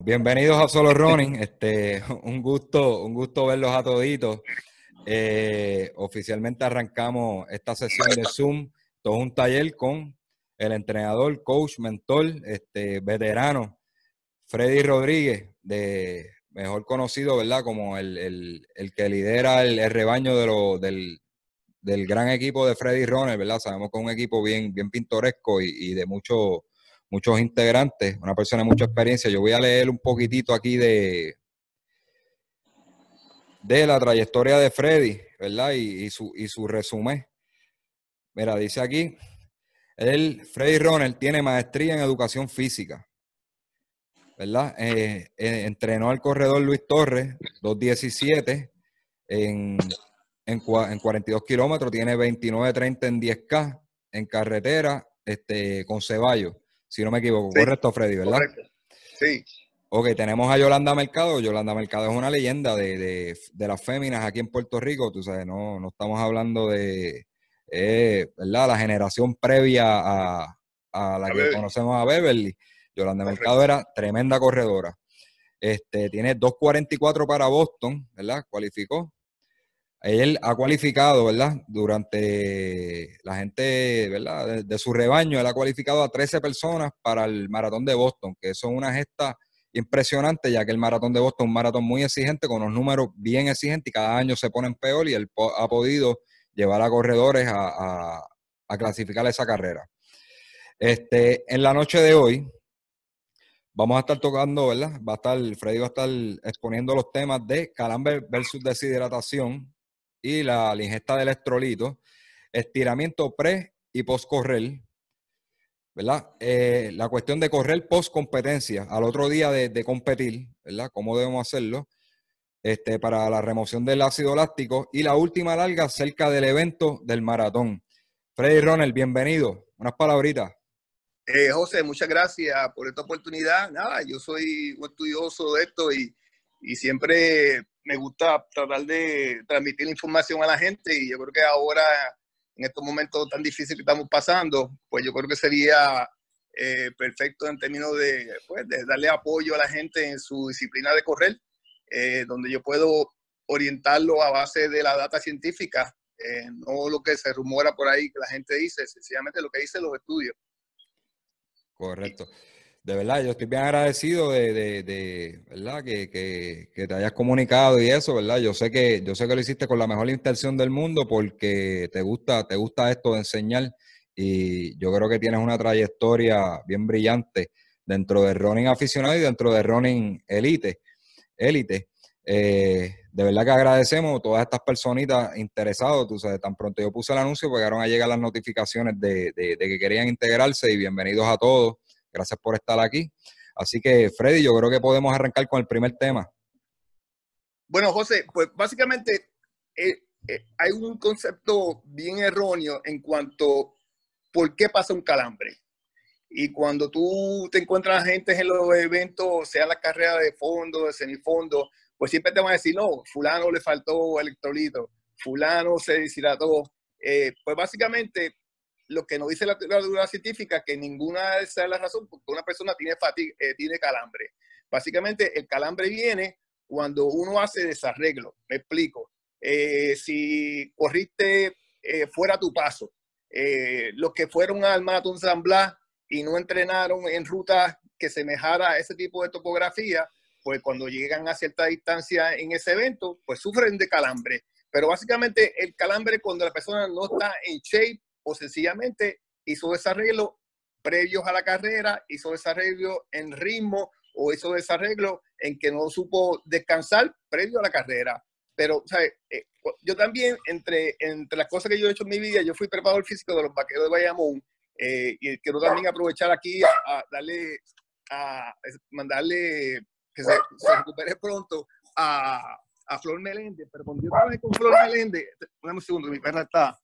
Bienvenidos a Solo Running. Este, un gusto, un gusto verlos a toditos. Eh, oficialmente arrancamos esta sesión de Zoom, todo un taller con el entrenador, coach, mentor, este, veterano, Freddy Rodríguez, de mejor conocido, ¿verdad? Como el, que lidera el, rebaño de del, del, gran equipo de Freddy Runner, ¿verdad? Sabemos que es un equipo bien, bien pintoresco y, de mucho, muchos integrantes, una persona de mucha experiencia. Yo voy a leer un poquitito aquí de, de la trayectoria de Freddy, ¿verdad? Y, su, y su resumen. Mira, dice aquí, él, Freddy Runner, tiene maestría en educación física. ¿verdad? Eh, eh, entrenó al corredor Luis Torres, 217, en, en, 42 kilómetros, tiene 29.30 en 10K, en carretera, este, con Ceballos, si no me equivoco. Correcto, Freddy, ¿verdad? Correcto. Sí. Ok, tenemos a Yolanda Mercado. Yolanda Mercado es una leyenda de, las féminas aquí en Puerto Rico. Tú sabes, no, no estamos hablando de, eh, ¿verdad? La generación previa a, la que conocemos a Beverly. Yolanda Mercado era tremenda corredora. Este, tiene 2.44 para Boston, ¿verdad? Cualificó. Él ha cualificado, ¿verdad? Durante la gente, ¿verdad? De, su rebaño, él ha cualificado a 13 personas para el maratón de Boston, que eso es una gesta impresionante, ya que el maratón de Boston es un maratón muy exigente, con unos números bien exigentes y cada año se ponen peor y él ha podido llevar a corredores a, clasificar esa carrera. Este, en la noche de hoy, Vamos a estar tocando, ¿verdad? Va a estar, Freddy va a estar exponiendo los temas de calambre versus deshidratación y la, ingesta de electrolitos, estiramiento pre y post correr, ¿verdad? Eh, la cuestión de correr post competencia, al otro día de, competir, ¿verdad? ¿Cómo debemos hacerlo? Este, para la remoción del ácido láctico y la última larga cerca del evento del maratón. Freddy Ronald, bienvenido. Unas palabritas. Eh, José, muchas gracias por esta oportunidad. Nada, yo soy un estudioso de esto y, y siempre me gusta tratar de transmitir información a la gente y yo creo que ahora, en estos momentos tan difíciles que estamos pasando, pues yo creo que sería eh, perfecto en términos de, pues, darle apoyo a la gente en su disciplina de correr, eh, donde yo puedo orientarlo a base de la data científica, no lo que se rumora por ahí que la gente dice, sencillamente lo que dicen los estudios. Correcto. De verdad, yo estoy bien agradecido de, ¿verdad? Que, te hayas comunicado y eso, ¿verdad? Yo sé que yo sé que lo hiciste con la mejor intención del mundo porque te gusta te gusta esto de enseñar y yo creo que tienes una trayectoria bien brillante dentro de running aficionado y dentro de running elite. Elite. Eh, de verdad que agradecemos a todas estas personitas interesadas. Tú sabes, tan pronto yo puse el anuncio, pues llegaron a llegar las notificaciones de, que querían integrarse y bienvenidos a todos. Gracias por estar aquí. Así que, Freddy, yo creo que podemos arrancar con el primer tema. Bueno, José, pues básicamente eh, eh, hay un concepto bien erróneo en cuanto por qué pasa un calambre. Y cuando tú te encuentras gente en los eventos, sea la carrera de fondo, de semifondo, pues siempre te van a decir, no, fulano le faltó electrolito, fulano se deshidrató. Eh, pues básicamente lo que nos dice la literatura científica que ninguna de esas es la razón porque una persona tiene fatiga, eh, tiene calambre. Básicamente el calambre viene cuando uno hace desarreglo. Me explico. Eh, si corriste fuera tu paso, los que fueron al Maratón San Blas y no entrenaron en rutas que semejara a ese tipo de topografía, pues cuando llegan a cierta distancia en ese evento, pues sufren de calambre. Pero básicamente el calambre cuando la persona no está en shape o sencillamente hizo desarreglo previos a la carrera, hizo desarreglo en ritmo o hizo desarreglo en que no supo descansar previo a la carrera. Pero, eh, yo también, entre, entre las cosas que yo he hecho en mi vida, yo fui preparador físico de los vaqueros de Bayamón eh, y quiero también aprovechar aquí a darle, a mandarle que se, recupere pronto a, a, Flor Meléndez. Pero cuando yo trabajé con Flor Meléndez, un segundo, mi perra está.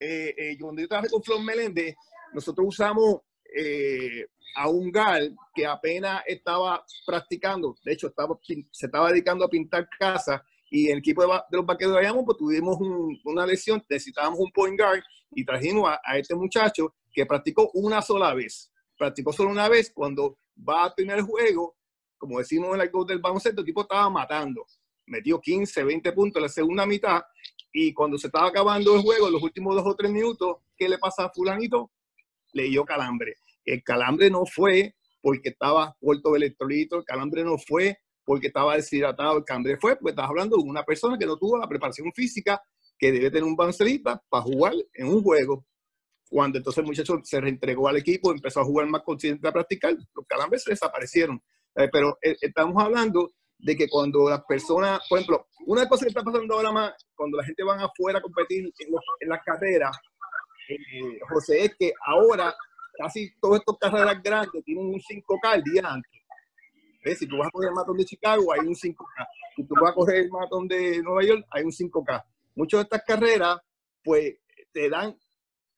Eh, eh, cuando yo trabajé con Flor Meléndez, nosotros usamos eh, a un gal que apenas estaba practicando, de hecho estaba, se estaba dedicando a pintar casas y el equipo de, los vaqueros de Bayamón pues tuvimos una lesión, necesitábamos un point guard y trajimos a, a, este muchacho que practicó una sola vez. Practicó solo una vez cuando va al primer juego como decimos en el gol del baloncesto, el tipo estaba matando. Metió 15, 20 puntos en la segunda mitad y cuando se estaba acabando el juego, los últimos dos o tres minutos, ¿qué le pasa a fulanito? Le dio calambre. El calambre no fue porque estaba corto de electrolito, el calambre no fue porque estaba deshidratado, el calambre fue porque estaba hablando de una persona que no tuvo la preparación física que debe tener un baloncelista para jugar en un juego. Cuando entonces el muchacho se reentregó al equipo, empezó a jugar más consciente a practicar, los calambres desaparecieron. Eh, pero eh, estamos hablando de que cuando las personas, por ejemplo, una cosa que está pasando ahora más, cuando la gente van afuera a competir en, las carreras, eh, José, es que ahora casi todas estas carreras grandes tienen un 5K el día antes. Si tú vas a correr el maratón de Chicago, hay un 5K. Si tú vas a correr el maratón de Nueva York, hay un 5K. Muchas de estas carreras, pues, te dan,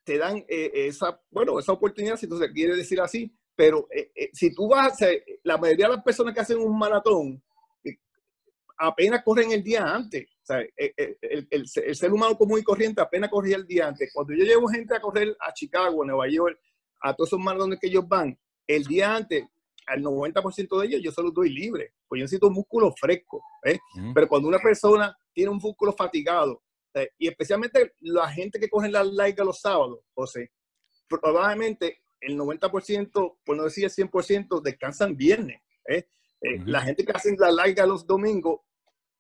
te dan eh, esa, bueno, esa oportunidad, si tú se quiere decir así, pero eh, si tú vas a la mayoría de las personas que hacen un maratón, apenas corren el día antes. O sea, eh, eh, el, el, ser humano común y corriente apenas corría el día antes. Cuando yo llevo gente a correr a Chicago, a Nueva York, a todos esos maratones que ellos van, el día antes, al 90% de ellos yo se los doy libre, pues yo necesito músculo fresco. ¿eh? Pero cuando una persona tiene un músculo fatigado, y especialmente la gente que coge la larga los sábados, José, probablemente el 90%, por no decir el 100%, descansan viernes. La gente que hace la larga los domingos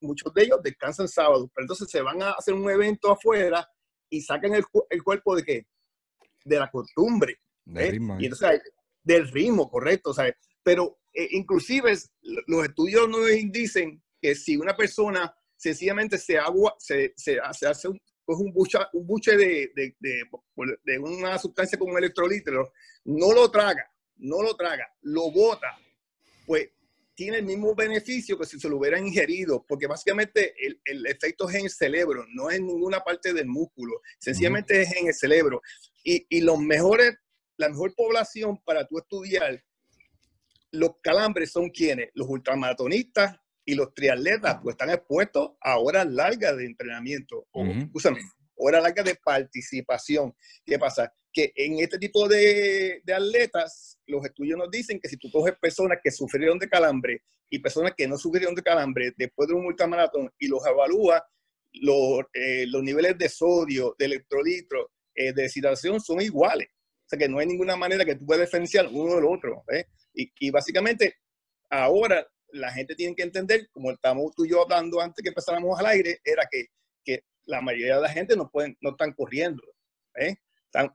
muchos de ellos descansan sábado, pero entonces se van a hacer un evento afuera y sacan el, el cuerpo de qué? De la costumbre. Del ritmo. Y entonces, del ritmo, correcto. ¿sabes? Pero eh, inclusive los estudios nos dicen que si una persona sencillamente se, agua, se, se, hace un, un, un buche de, de, de, de, una sustancia como un electrolitro, no lo traga, no lo traga, lo bota, pues tiene el mismo beneficio que si se lo hubiera ingerido, porque básicamente el, el, efecto es en el cerebro, no en ninguna parte del músculo, sencillamente es en el cerebro. Y, y, los mejores, la mejor población para tú estudiar los calambres son quienes, los ultramaratonistas y los triatletas, pues están expuestos a horas largas de entrenamiento, o, horas largas de participación. ¿Qué pasa? que en este tipo de, atletas, los estudios nos dicen que si tú coges personas que sufrieron de calambre y personas que no sufrieron de calambre después de un ultramaratón y los evalúa, los, eh, los niveles de sodio, de electrolitros, eh, de deshidratación son iguales. O sea que no hay ninguna manera que tú puedas diferenciar uno del otro. ¿eh? Y, y, básicamente, ahora la gente tiene que entender, como estamos tú y yo hablando antes que empezáramos al aire, era que la mayoría de la gente no, pueden, no están corriendo. ¿eh? Están,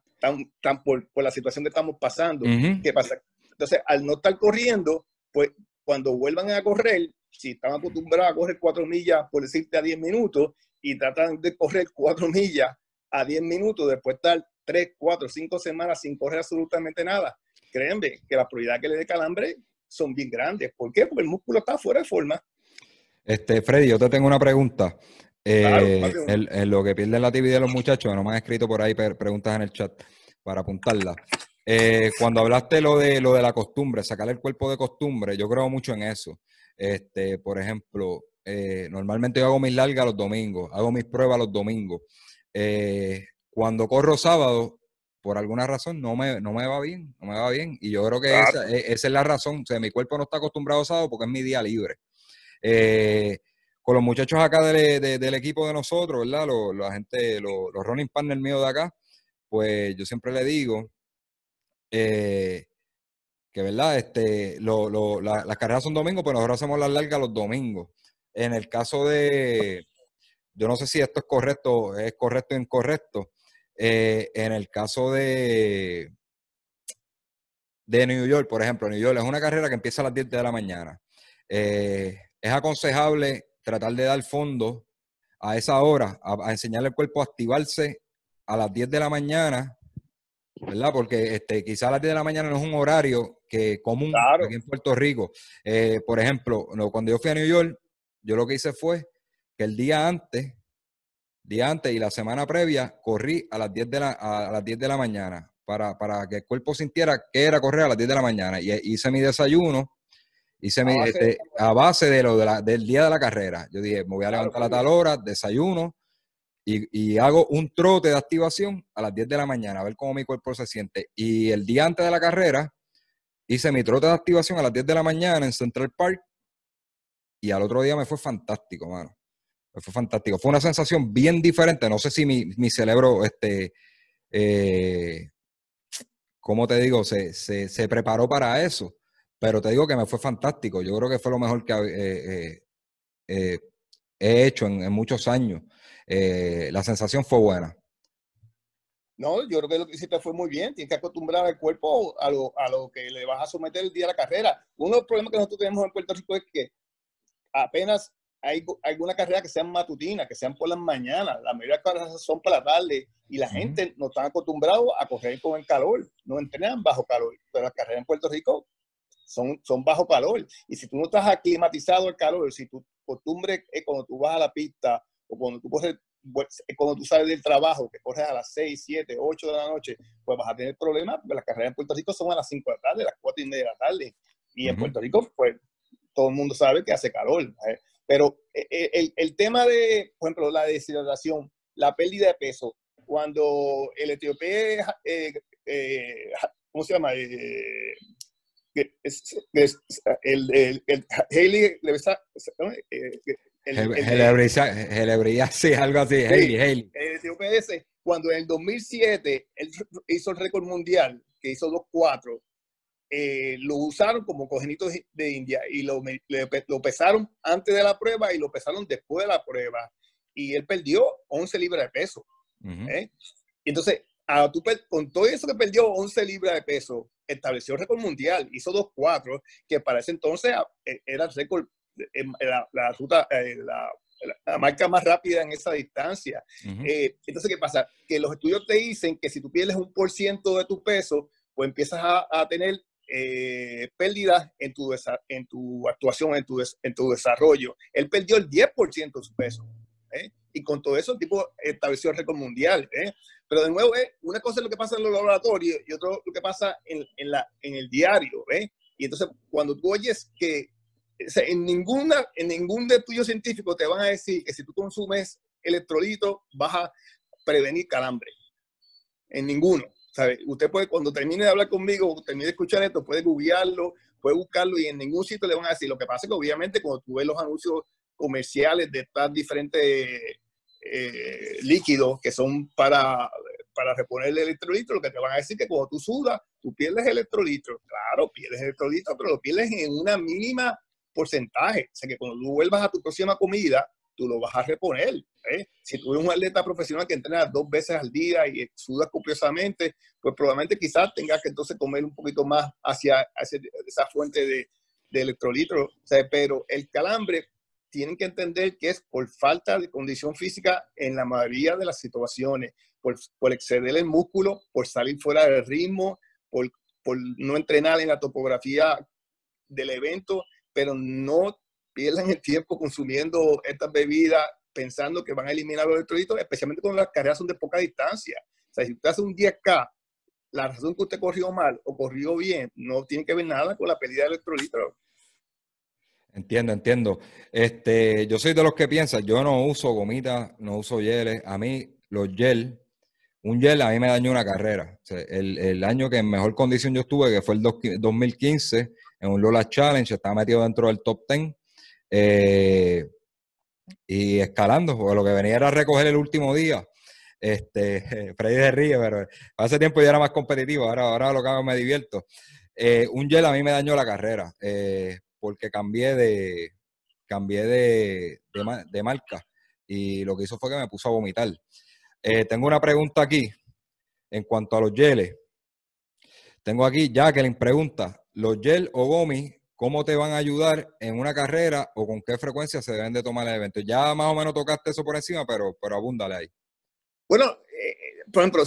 tan, por, por, la situación que estamos pasando. ¿Qué pasa? Entonces, al no estar corriendo, pues cuando vuelvan a correr, si están acostumbrados a correr cuatro millas, por decirte, a 10 minutos, y tratan de correr cuatro millas a 10 minutos, después de estar 3, 4, 5 semanas sin correr absolutamente nada, créanme que las probabilidades que le dé calambre son bien grandes. ¿Por qué? Porque el músculo está fuera de forma. Este, Freddy, yo te tengo una pregunta. Eh, en, lo que pierden la actividad de los muchachos, no me han escrito por ahí preguntas en el chat para apuntarla. Eh, cuando hablaste lo de lo de la costumbre, sacar el cuerpo de costumbre, yo creo mucho en eso. Este, por ejemplo, eh, normalmente yo hago mis largas los domingos, hago mis pruebas los domingos. cuando corro sábado, por alguna razón no me, no me va bien, no me va bien. Y yo creo que esa, e, esa, es la razón. O sea, mi cuerpo no está acostumbrado a sábado porque es mi día libre. Eh, con los muchachos acá del equipo de nosotros, ¿verdad? Los, la gente, los, running partners míos de acá, pues yo siempre le digo eh, que, ¿verdad? Este, las carreras son domingos, pero nosotros hacemos las largas los domingos. En el caso de, yo no sé si esto es correcto, es correcto o incorrecto. Eh, en el caso de, de New York, por ejemplo, New York es una carrera que empieza a las 10 de la mañana. Eh, es aconsejable tratar de dar fondo a esa hora, a, enseñarle al cuerpo a activarse a las 10 de la mañana, ¿verdad? Porque este, quizás a las 10 de la mañana no es un horario que común aquí en Puerto Rico. Eh, por ejemplo, cuando yo fui a New York, yo lo que hice fue que el día antes, día antes y la semana previa, corrí a las 10 de la, a las 10 de la mañana para, para que el cuerpo sintiera que era correr a las 10 de la mañana. Y hice mi desayuno, Hice a, base, este, a base de lo del día de la carrera. Yo dije, me voy a levantar a tal hora, desayuno y, hago un trote de activación a las 10 de la mañana, a ver cómo mi cuerpo se siente. Y el día antes de la carrera, hice mi trote de activación a las 10 de la mañana en Central Park y al otro día me fue fantástico, mano. Me fue fantástico. Fue una sensación bien diferente. No sé si mi, mi cerebro, este, eh, ¿cómo te digo? Se, se, preparó para eso. Pero te digo que me fue fantástico. Yo creo que fue lo mejor que eh, eh, he hecho en, muchos años. la sensación fue buena. No, yo creo que lo que hiciste fue muy bien. Tienes que acostumbrar al cuerpo a lo, a lo que le vas a someter el día de la carrera. Uno de los problemas que nosotros tenemos en Puerto Rico es que apenas hay alguna carrera que sean matutinas, que sean por las mañanas. La mayoría de las carreras son para la tarde y la gente no está acostumbrado a correr con el calor. No entrenan bajo calor. Pero las carreras en Puerto Rico son, son bajo calor. Y si tú no estás aclimatizado al calor, si tu costumbre es cuando tú vas a la pista o cuando tú corres cuando tú sales del trabajo, que corres a las 6, 7, 8 de la noche, pues vas a tener problemas porque las carreras en Puerto Rico son a las 5 de la tarde, a las 4 y media de la tarde. Y en Puerto Rico, pues todo el mundo sabe que hace calor. ¿eh? Pero eh, eh, el, el, tema de, por ejemplo, la deshidratación, la pérdida de peso, cuando el etíope, ¿cómo se llama? El, el, el, Haley, sí, algo así, Haley, Haley. El cuando en el 2007 él hizo el récord mundial, que hizo 2.4, eh, lo usaron como cogenitos de India y lo, lo, pesaron antes de la prueba y lo pesaron después de la prueba. Y él perdió 11 libras de peso. ¿eh? entonces, a, con todo eso que perdió 11 libras de peso, estableció el récord mundial, hizo 2.4, que para ese entonces e, era el récord, la, la ruta, eh, la, la, marca más rápida en esa distancia. entonces, ¿qué pasa? Que los estudios te dicen que si tú pierdes un por ciento de tu peso, pues empiezas a, a tener eh, pérdidas en tu, en tu actuación, en tu, en tu desarrollo. Él perdió el 10% de su peso. ¿eh? Y con todo eso, el tipo estableció el récord mundial. ¿eh? Pero de nuevo, ¿eh? una cosa es lo que pasa en los laboratorios y otro lo que pasa en, en, la, en el diario. ¿eh? Y entonces, cuando tú oyes que en, ninguna, en ningún estudio científico te van a decir que si tú consumes electrolito vas a prevenir calambre. En ninguno. Usted puede, cuando termine de hablar conmigo, termine de escuchar esto, puede googlearlo, puede buscarlo y en ningún sitio le van a decir. Lo que pasa es que obviamente cuando tú ves los anuncios comerciales de estos diferentes eh, líquidos que son para, para reponer el electrolito, lo que te van a decir que cuando tú sudas, tú pierdes electrolito. Claro, pierdes electrolito, pero lo pierdes en una mínima porcentaje. O sea que cuando tú vuelvas a tu próxima comida, tú lo vas a reponer. ¿eh? Si tú eres un atleta profesional que entrena dos veces al día y sudas copiosamente, pues probablemente quizás tengas que entonces comer un poquito más hacia, esa fuente de, de electrolitos. pero el calambre tienen que entender que es por falta de condición física en la mayoría de las situaciones, por, exceder el músculo, por salir fuera del ritmo, por, por no entrenar en la topografía del evento, pero no pierden el tiempo consumiendo estas bebidas pensando que van a eliminar los electrolitos, especialmente cuando las carreras son de poca distancia. O sea, si usted hace un 10K, la razón que usted corrió mal o corrió bien no tiene que ver nada con la pérdida de electrolitos. Entiendo, entiendo. Este, yo soy de los que piensan, yo no uso gomitas, no uso geles. A mí, los gel, un gel a mí me dañó una carrera. el, el, año que en mejor condición yo estuve, que fue el 2015, en un Lola Challenge, estaba metido dentro del top 10 eh, y escalando, porque lo que venía era recoger el último día. Este, Freddy de Río, pero hace tiempo ya era más competitivo, ahora, ahora lo que hago me divierto. Eh, un gel a mí me dañó la carrera, eh, porque cambié de cambié de, de, marca y lo que hizo fue que me puso a vomitar. tengo una pregunta aquí en cuanto a los geles. Tengo aquí Jacqueline pregunta, ¿los gel o gomis cómo te van a ayudar en una carrera o con qué frecuencia se deben de tomar el evento. Ya más o menos tocaste eso por encima, pero, pero abúndale ahí. Bueno, eh, por ejemplo,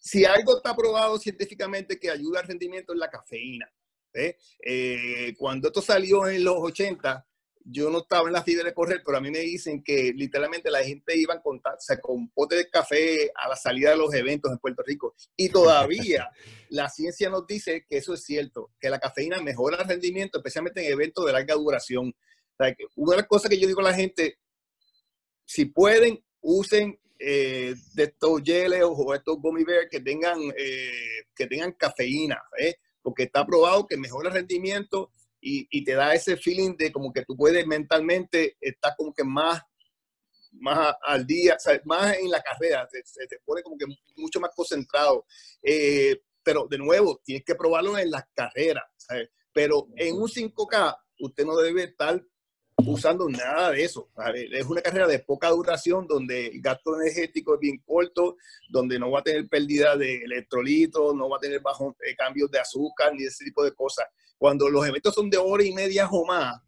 si algo está probado científicamente que ayuda al rendimiento es la cafeína. Eh, cuando esto salió en los 80, yo no estaba en la fila de correr, pero a mí me dicen que literalmente la gente iba a contarse con pote de café a la salida de los eventos en Puerto Rico. Y todavía la ciencia nos dice que eso es cierto, que la cafeína mejora el rendimiento, especialmente en eventos de larga duración. una de las cosas que yo digo a la gente, si pueden, usen eh, de estos geles o estos gummy bears que tengan, eh, que tengan cafeína, ¿eh? Porque está probado que mejora el rendimiento y, y te da ese feeling de como que tú puedes mentalmente estar como que más más al día, más en la carrera, se, te pone como que mucho más concentrado. Eh, pero de nuevo, tienes que probarlo en las carreras, Pero en un 5K, usted no debe estar usando nada de eso. Es una carrera de poca duración donde el gasto energético es bien corto, donde no va a tener pérdida de electrolitos, no va a tener bajos eh, cambios de azúcar ni ese tipo de cosas. Cuando los eventos son de hora y media o más,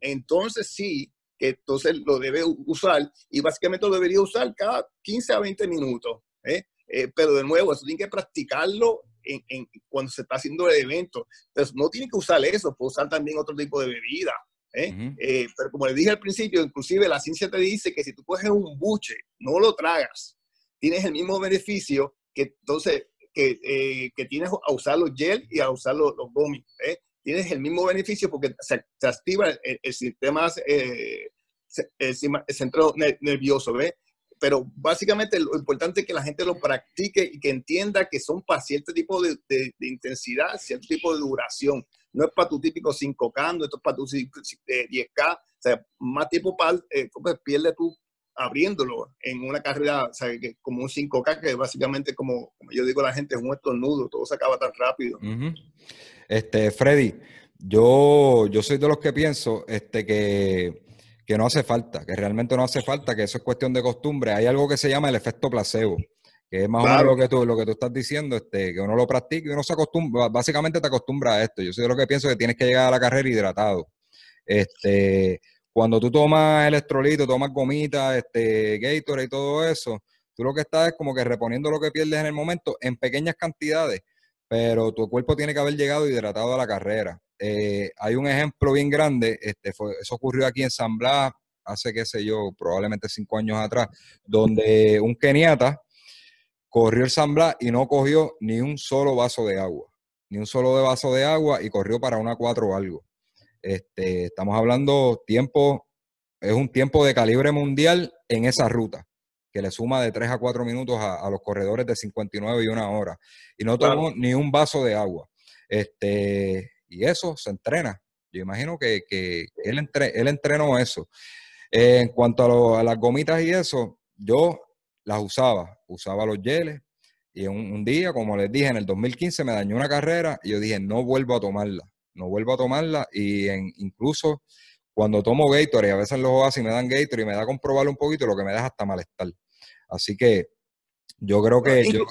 entonces sí, que entonces lo debe usar y básicamente lo debería usar cada 15 a 20 minutos. ¿eh? Eh, pero de nuevo, eso tiene que practicarlo en, cuando se está haciendo el evento. Entonces, no tiene que usar eso, puede usar también otro tipo de bebida. ¿Eh? pero como le dije al principio, inclusive la ciencia te dice que si tú coges un buche, no lo tragas, tienes el mismo beneficio que entonces que, que tienes a usar los gel y a usar los, los tienes el mismo beneficio porque se, activa el, sistema, eh, el, centro nervioso, ¿ves? Pero básicamente lo importante es que la gente lo practique y que entienda que son para cierto tipo de, intensidad, cierto tipo de duración. No es para tu típico 5K, esto es para tu 10K. O sea, más tiempo para, eh, pues pierde tú abriéndolo en una carrera, o sea, que como un 5K, que básicamente, como, como, yo digo la gente, es un estornudo, todo se acaba tan rápido. Este, Freddy, yo, yo soy de los que pienso este, que, que no hace falta, que realmente no hace falta, que eso es cuestión de costumbre. Hay algo que se llama el efecto placebo, que es más o menos lo que, tú, lo que tú estás diciendo, este, que uno lo practica y uno se acostumbra, básicamente te acostumbra a esto. Yo soy de los que pienso que tienes que llegar a la carrera hidratado. Este, cuando tú tomas electrolito, tomas gomita, este, Gatorade y todo eso, tú lo que estás es como que reponiendo lo que pierdes en el momento en pequeñas cantidades pero tu cuerpo tiene que haber llegado hidratado a la carrera. Eh, hay un ejemplo bien grande, este fue, eso ocurrió aquí en San Blas hace, qué sé yo, probablemente cinco años atrás, donde un keniata corrió el Blas y no cogió ni un solo vaso de agua, ni un solo vaso de agua y corrió para una cuatro o algo. Este, estamos hablando tiempo, es un tiempo de calibre mundial en esa ruta que le suma de 3 a 4 minutos a, los corredores de 59 y una hora. Y no tomó ni un vaso de agua. Este, y eso se entrena. Yo imagino que, él, él entrenó eso. en cuanto a, las gomitas y eso, yo las usaba. Usaba los geles. Y un, día, como les dije, en el 2015 me dañó una carrera y yo dije, no vuelvo a tomarla. No vuelvo a tomarla. Y en, incluso cuando tomo Gatorade, a veces los así me dan Gatorade y me da comprobarlo un poquito, lo que me da hasta malestar. Así que yo creo que yo,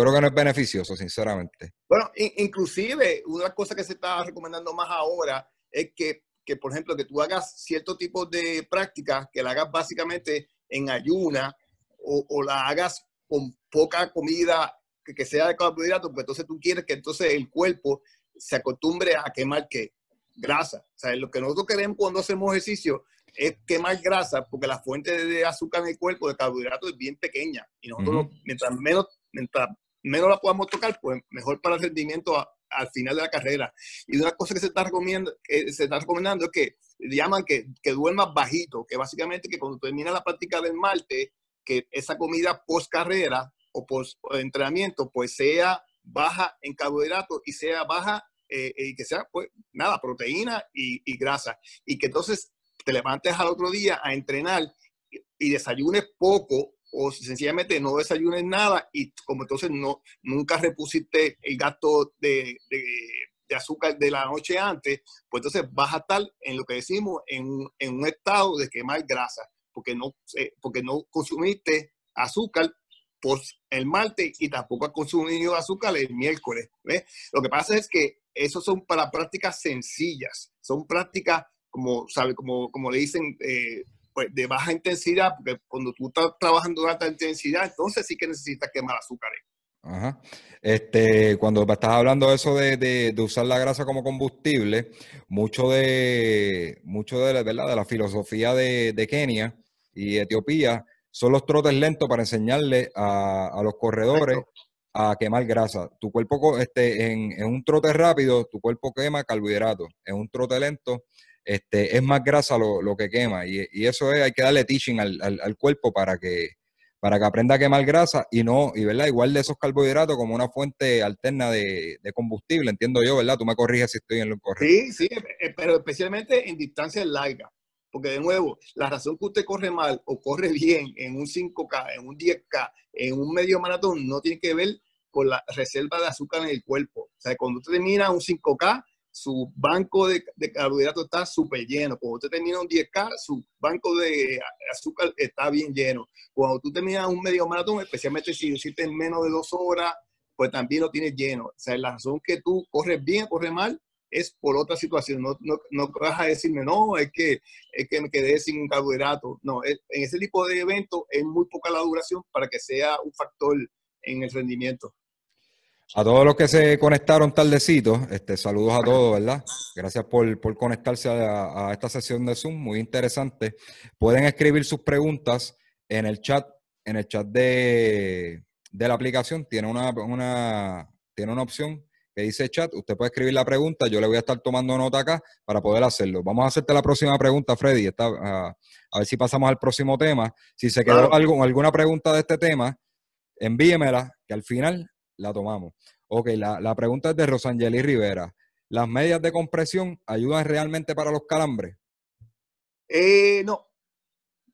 creo que no es beneficioso, sinceramente. Bueno, inclusive una cosa que se está recomendando más ahora es que, por ejemplo, que tú hagas cierto tipo de prácticas, que la hagas básicamente en ayuna o, la hagas con poca comida que, sea de carbohidratos, pues entonces tú quieres que entonces el cuerpo se acostumbre a quemar que grasa. O sea, lo que nosotros queremos cuando hacemos ejercicio es quemar grasa porque la fuente de azúcar en el cuerpo, de carbohidratos, es bien pequeña. Y nosotros, mientras, menos, mientras menos la podamos tocar, pues mejor para el rendimiento al final de la carrera. Y una cosa que se está recomendando, que se está recomendando es que llaman que, que duermas bajito, que básicamente que cuando termina la práctica del martes, que esa comida post carrera o post entrenamiento, pues sea baja en carbohidratos y sea baja eh, y que sea, pues, nada, proteína y, y, grasa. Y que entonces te levantes al otro día a entrenar y, desayunes poco o sencillamente no desayunes nada y como entonces no, nunca repusiste el gasto de, de, azúcar de la noche antes, pues entonces vas a estar en lo que decimos en, en un estado de quemar grasa, porque no, eh, porque no consumiste azúcar por el martes y tampoco has consumido azúcar el miércoles. Lo que pasa es que esos son para prácticas sencillas, son prácticas como, sabe, como, como le dicen, eh, pues de baja intensidad, porque cuando tú estás trabajando de alta intensidad, entonces sí que necesitas quemar azúcares. Este, cuando estás hablando de eso de, de, usar la grasa como combustible, mucho de, mucho de, ¿verdad? de la filosofía de, de Kenia y Etiopía son los trotes lentos para enseñarle a, a los corredores a quemar grasa. Tu cuerpo, este, en, en, un trote rápido, tu cuerpo quema carbohidratos. En un trote lento, este, es más grasa lo, lo que quema. Y, y, eso es, hay que darle teaching al, al, cuerpo para que, para que aprenda a quemar grasa y no, y verdad, igual de esos carbohidratos como una fuente alterna de, combustible, entiendo yo, ¿verdad? Tú me corriges si estoy en lo correcto. Sí, sí, eh, pero especialmente en distancias largas. Porque de nuevo, la razón que usted corre mal o corre bien en un 5K, en un 10K, en un medio maratón, no tiene que ver con la reserva de azúcar en el cuerpo. O sea, cuando usted termina un 5K, su banco de, carbohidratos está súper lleno. Cuando usted termina un 10K, su banco de azúcar está bien lleno. Cuando tú terminas un medio maratón, especialmente si hiciste en menos de dos horas, pues también lo tienes lleno. O sea, la razón que tú corres bien corres mal es por otra situación. No, no, no vas a decirme, no, es que, es que me quedé sin carbohidratos. No, en ese tipo de eventos es muy poca la duración para que sea un factor en el rendimiento. A todos los que se conectaron tardecito, este, saludos a todos, ¿verdad? Gracias por, conectarse a, esta sesión de Zoom, muy interesante. Pueden escribir sus preguntas en el chat, en el chat de, la aplicación. Tiene una, una, tiene una opción que dice chat. Usted puede escribir la pregunta, yo le voy a estar tomando nota acá para poder hacerlo. Vamos a hacerte la próxima pregunta, Freddy. a, ver si pasamos al próximo tema. Si se quedó algo, alguna pregunta de este tema, envíemela, que al final la tomamos. Ok, la, pregunta es de Rosangeli Rivera. ¿Las medias de compresión ayudan realmente para los calambres? Eh, no,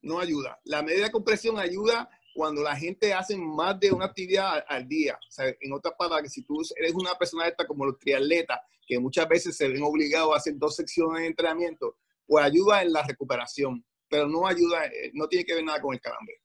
no ayuda. La media de compresión ayuda cuando la gente hace más de una actividad al, día. O sea, en otras palabras, si tú eres una persona esta como los triatletas, que muchas veces se ven obligados a hacer dos secciones de entrenamiento, pues ayuda en la recuperación, pero no ayuda, eh, no tiene que ver nada con el calambre.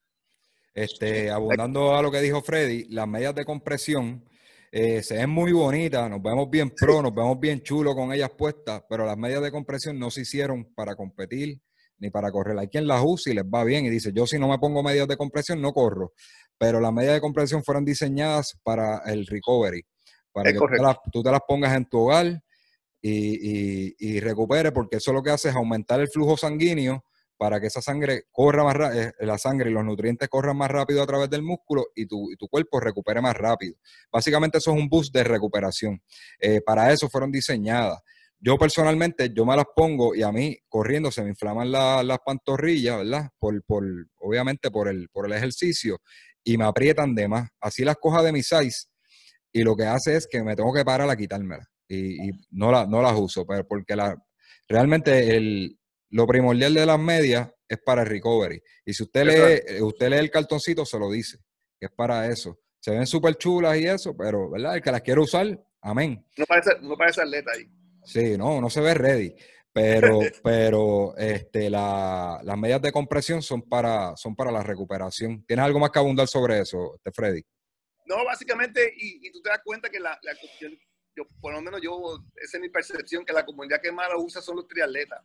Este, abundando a lo que dijo Freddy, las medias de compresión eh, se ven muy bonitas, nos vemos bien pro, nos vemos bien chulos con ellas puestas, pero las medias de compresión no se hicieron para competir ni para correr. Hay quien las usa y les va bien y dice, yo si no me pongo medias de compresión no corro, pero las medias de compresión fueron diseñadas para el recovery, para que tú te, las, pongas en tu hogar y, y, y recuperes, porque eso lo que hace es aumentar el flujo sanguíneo para que esa sangre corra más rápido, eh, la sangre y los nutrientes corran más rápido a través del músculo y tu, tu cuerpo recupere más rápido. Básicamente eso es un boost de recuperación. Eh, para eso fueron diseñadas. Yo personalmente, yo me las pongo y a mí corriendo se me inflaman las pantorrillas, ¿verdad? Por, por, obviamente por el, por el ejercicio y me aprietan de más. Así las coja de mi size y lo que hace es que me tengo que parar a quitármelas y, y no, la, no las uso, pero porque la, realmente el, lo primordial de las medias es para el recovery. Y si usted lee, eh, usted lee el cartoncito, se lo dice, que es para eso. Se ven súper chulas y eso, pero, ¿verdad? El que las quiere usar, amén. No parece, no parece atleta ahí. Sí, no, no se ve ready. Pero, pero este, la, las medias de compresión son para, son para la recuperación. ¿Tienes algo más que abundar sobre eso, este Freddy? No, básicamente, y, tú te das cuenta que la, yo, por lo menos yo, esa es mi percepción, que la comunidad que más la usa son los triatletas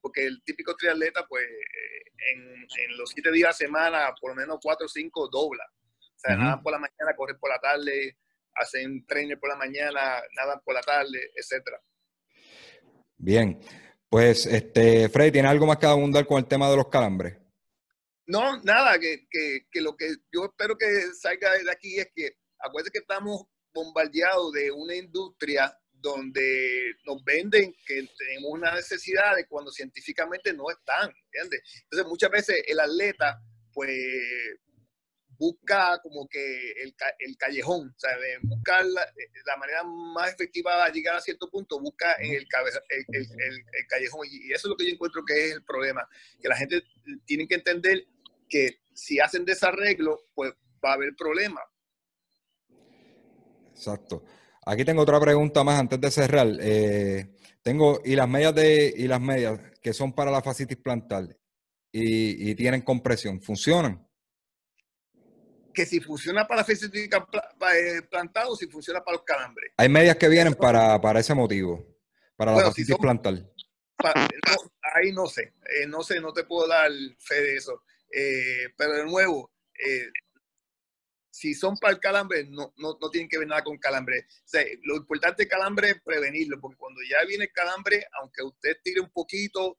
porque el típico triatleta, pues, eh, en, los siete días a semana, por lo menos cuatro o cinco dobla. O sea, nada por la mañana, corren por la tarde, hacen trainer por la mañana, nada por la tarde, etcétera. Bien. Pues, este, Freddy, ¿tiene algo más que abundar con el tema de los calambres? No, nada, que, que lo que yo espero que salga de aquí es que, acuérdense que estamos bombardeados de una industria donde nos venden que tenemos una necesidad de cuando científicamente no están, ¿entiendes? Entonces muchas veces el atleta pues busca como que el, el callejón, o sea, de buscar la, manera más efectiva de llegar a cierto punto, busca en el, el, el, callejón. Y eso es lo que yo encuentro que es el problema, que la gente tiene que entender que si hacen desarreglo, pues va a haber problemas. Exacto. Aquí tengo otra pregunta más antes de cerrar. Eh, tengo, y las medias de, y las medias que son para la fascitis plantar y, tienen compresión, ¿funcionan? Que si funciona para la fascitis eh, plantar o si funciona para los calambres. Hay medias que vienen para, ese motivo, para la fascitis plantar. ahí no sé, eh, no sé, no te puedo dar fe de eso. pero de nuevo, si son para el calambre, no, no, no, tienen que ver nada con calambre. lo importante de calambre es prevenirlo, porque cuando ya viene el calambre, aunque usted tire un poquito,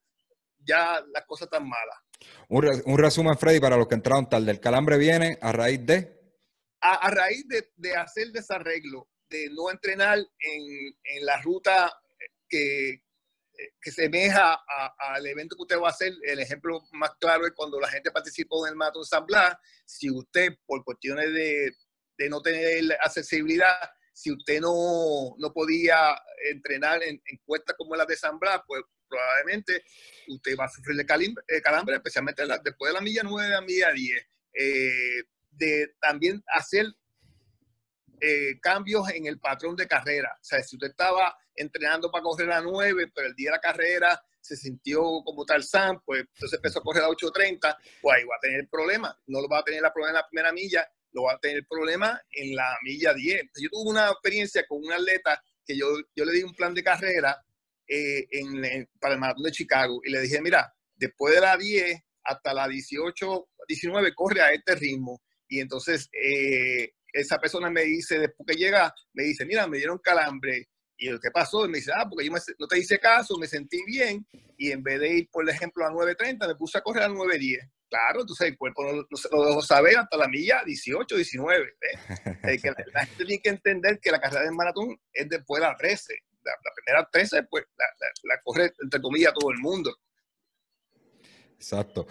ya las cosas están malas. Un, resumen, Freddy, para los que entraron tarde. El calambre viene a raíz de... A, raíz de, de, hacer desarreglo, de no entrenar en, en la ruta que que semeja al evento que usted va a hacer. El ejemplo más claro es cuando la gente participó en el Maratón San Blas. Si usted, por cuestiones de, de no tener accesibilidad, si usted no, no podía entrenar en, en cuestas como las de San Blas, pues probablemente usted va a sufrir de eh, calambre, especialmente después de la milla 9 de la milla 10. Eh, de también hacer eh, cambios en el patrón de carrera. O sea, si usted estaba entrenando para correr a 9, pero el día de la carrera se sintió como Sam, pues entonces empezó a correr a 8.30, pues ahí va a tener problema. No lo va a tener la problema en la primera milla, lo va a tener problema en la milla 10. Yo tuve una experiencia con un atleta que yo, yo le di un plan de carrera eh, en, para el maratón de Chicago y le dije, mira, después de la 10 hasta la 18, 19, corre a este ritmo. Y entonces eh, esa persona me dice, después que llega, me dice, mira, me dieron calambre. Y lo que pasó, me dice, ah, porque yo no te hice caso, me sentí bien. Y en vez de ir, por ejemplo, a 9.30, me puse a correr a 9.10. Claro, entonces el cuerpo no, lo dejó saber hasta la milla 18, 19. que la, gente tiene que entender que la carrera de maratón es después de la 13 la, primera 13, pues la, corre, entre comillas, todo el mundo. Exacto.